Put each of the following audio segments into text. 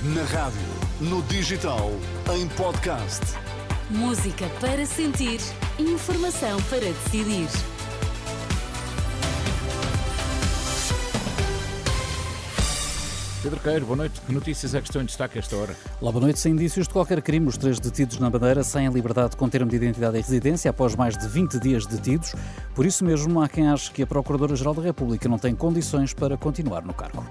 Na rádio, no digital, em podcast. Música para sentir, informação para decidir. Pedro Queiro, boa noite. Que notícias é que estão em destaque a esta hora? Lá, boa noite. Sem indícios de qualquer crime, os três detidos na Madeira sem a liberdade com termo de identidade e residência após mais de 20 dias detidos. Por isso mesmo, há quem ache que a Procuradora-Geral da República não tem condições para continuar no cargo.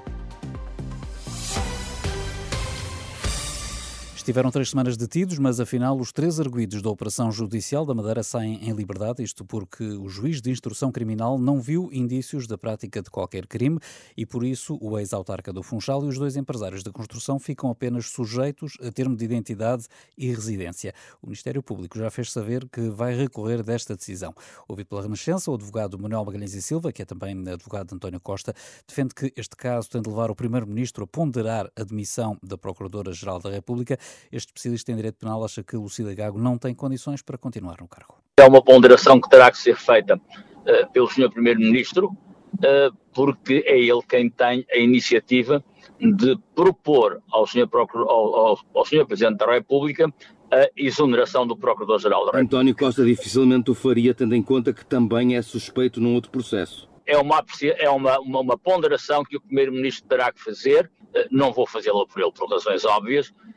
Estiveram três semanas detidos, mas afinal os três arguídos da Operação Judicial da Madeira saem em liberdade, isto porque o juiz de instrução criminal não viu indícios da prática de qualquer crime e por isso o ex-autarca do Funchal e os dois empresários da construção ficam apenas sujeitos a termo de identidade e residência. O Ministério Público já fez saber que vai recorrer desta decisão. Ouvido pela Renascença, o advogado Manuel Magalhães e Silva, que é também advogado de António Costa, defende que este caso tem de levar o Primeiro-Ministro a ponderar a demissão da Procuradora-Geral da República este especialista em direito penal acha que Lucília Gago não tem condições para continuar no cargo. É uma ponderação que terá que ser feita uh, pelo Sr. Primeiro-Ministro, uh, porque é ele quem tem a iniciativa de propor ao Sr. Procur... ao, ao, ao Sr. Presidente da República a exoneração do Procurador-Geral da República. António Costa dificilmente o faria, tendo em conta que também é suspeito num outro processo. É uma, é uma, uma, uma ponderação que o Primeiro-Ministro terá que fazer, uh, não vou fazê-la por ele por razões óbvias, eh,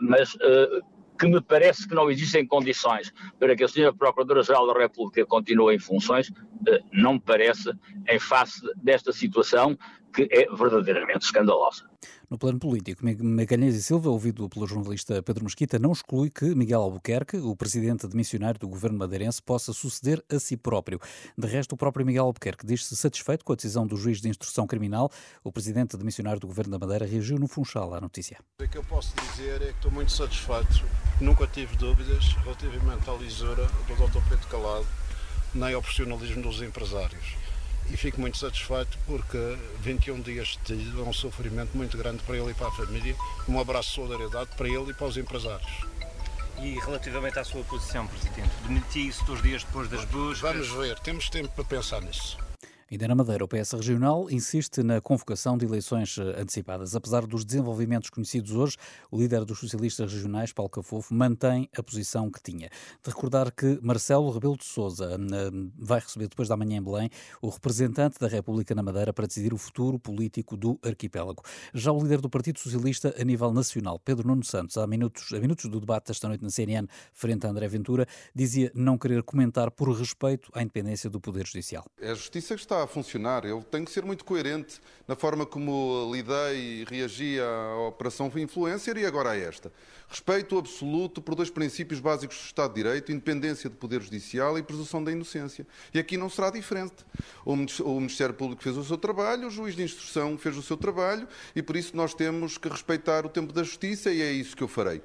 mas eh, que me parece que não existem condições para que a Sra. Procuradora-Geral da República continue em funções, eh, não me parece, em face desta situação que é verdadeiramente escandalosa. No plano político, Magalhães e Silva, ouvido pelo jornalista Pedro Mesquita, não exclui que Miguel Albuquerque, o presidente demissionário do governo madeirense, possa suceder a si próprio. De resto, o próprio Miguel Albuquerque diz-se satisfeito com a decisão do juiz de instrução criminal. O presidente demissionário do governo da Madeira reagiu no Funchal à notícia. O que eu posso dizer é que estou muito satisfeito. Nunca tive dúvidas relativamente à lisura do Dr. Pedro Calado, nem ao profissionalismo dos empresários e fico muito satisfeito porque 21 dias de tido é um sofrimento muito grande para ele e para a família. Um abraço de solidariedade para ele e para os empresários. E relativamente à sua posição, Presidente, demitiu-se dois dias depois das buscas? Vamos ver, temos tempo para pensar nisso. Ainda na Madeira, o PS Regional insiste na convocação de eleições eh, antecipadas. Apesar dos desenvolvimentos conhecidos hoje, o líder dos socialistas regionais, Paulo Cafofo, mantém a posição que tinha. De recordar que Marcelo Rebelo de Sousa eh, vai receber depois da manhã em Belém o representante da República na Madeira para decidir o futuro político do arquipélago. Já o líder do Partido Socialista a nível nacional, Pedro Nuno Santos, há minutos, minutos do debate esta noite na CNN, frente a André Ventura, dizia não querer comentar por respeito à independência do Poder Judicial. É a justiça que está a funcionar. Eu tenho que ser muito coerente na forma como lidei e reagi à Operação Influencer e agora a esta. Respeito absoluto por dois princípios básicos do Estado de Direito, independência do Poder Judicial e presunção da inocência. E aqui não será diferente. O Ministério Público fez o seu trabalho, o juiz de instrução fez o seu trabalho e por isso nós temos que respeitar o tempo da justiça e é isso que eu farei.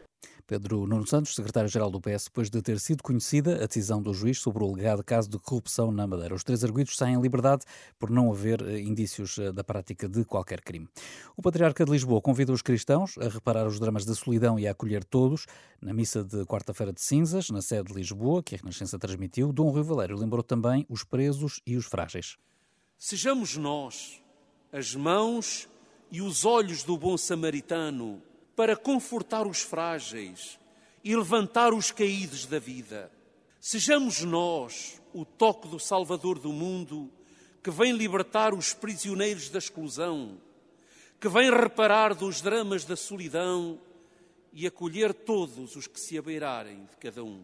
Pedro Nuno Santos, secretário-geral do PS, depois de ter sido conhecida a decisão do juiz sobre o legado caso de corrupção na Madeira. Os três arguidos saem em liberdade por não haver eh, indícios eh, da prática de qualquer crime. O Patriarca de Lisboa convida os cristãos a reparar os dramas da solidão e a acolher todos. Na missa de quarta-feira de cinzas, na sede de Lisboa, que a Renascença transmitiu, Dom Rui Valério lembrou também os presos e os frágeis. Sejamos nós as mãos e os olhos do bom samaritano para confortar os frágeis e levantar os caídos da vida. Sejamos nós o toque do Salvador do mundo que vem libertar os prisioneiros da exclusão, que vem reparar dos dramas da solidão e acolher todos os que se abeirarem de cada um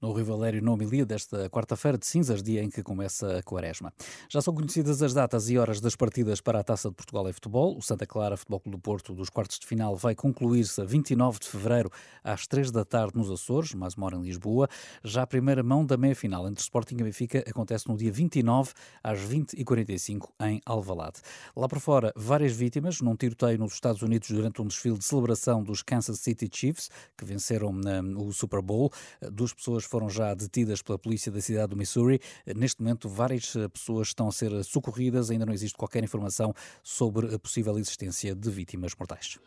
no Rio Valério, na homilia desta quarta-feira de cinzas, dia em que começa a quaresma. Já são conhecidas as datas e horas das partidas para a Taça de Portugal em futebol. O Santa Clara Futebol Clube do Porto dos quartos de final vai concluir-se a 29 de fevereiro às 3 da tarde nos Açores, mais uma hora em Lisboa. Já a primeira mão da meia-final entre Sporting e Benfica acontece no dia 29 às 20h45 em Alvalade. Lá por fora, várias vítimas num tiroteio nos Estados Unidos durante um desfile de celebração dos Kansas City Chiefs, que venceram um, o Super Bowl. Duas pessoas foram já detidas pela polícia da cidade do Missouri. Neste momento, várias eh, pessoas estão a ser socorridas. Ainda não existe qualquer informação sobre a possível existência de vítimas mortais.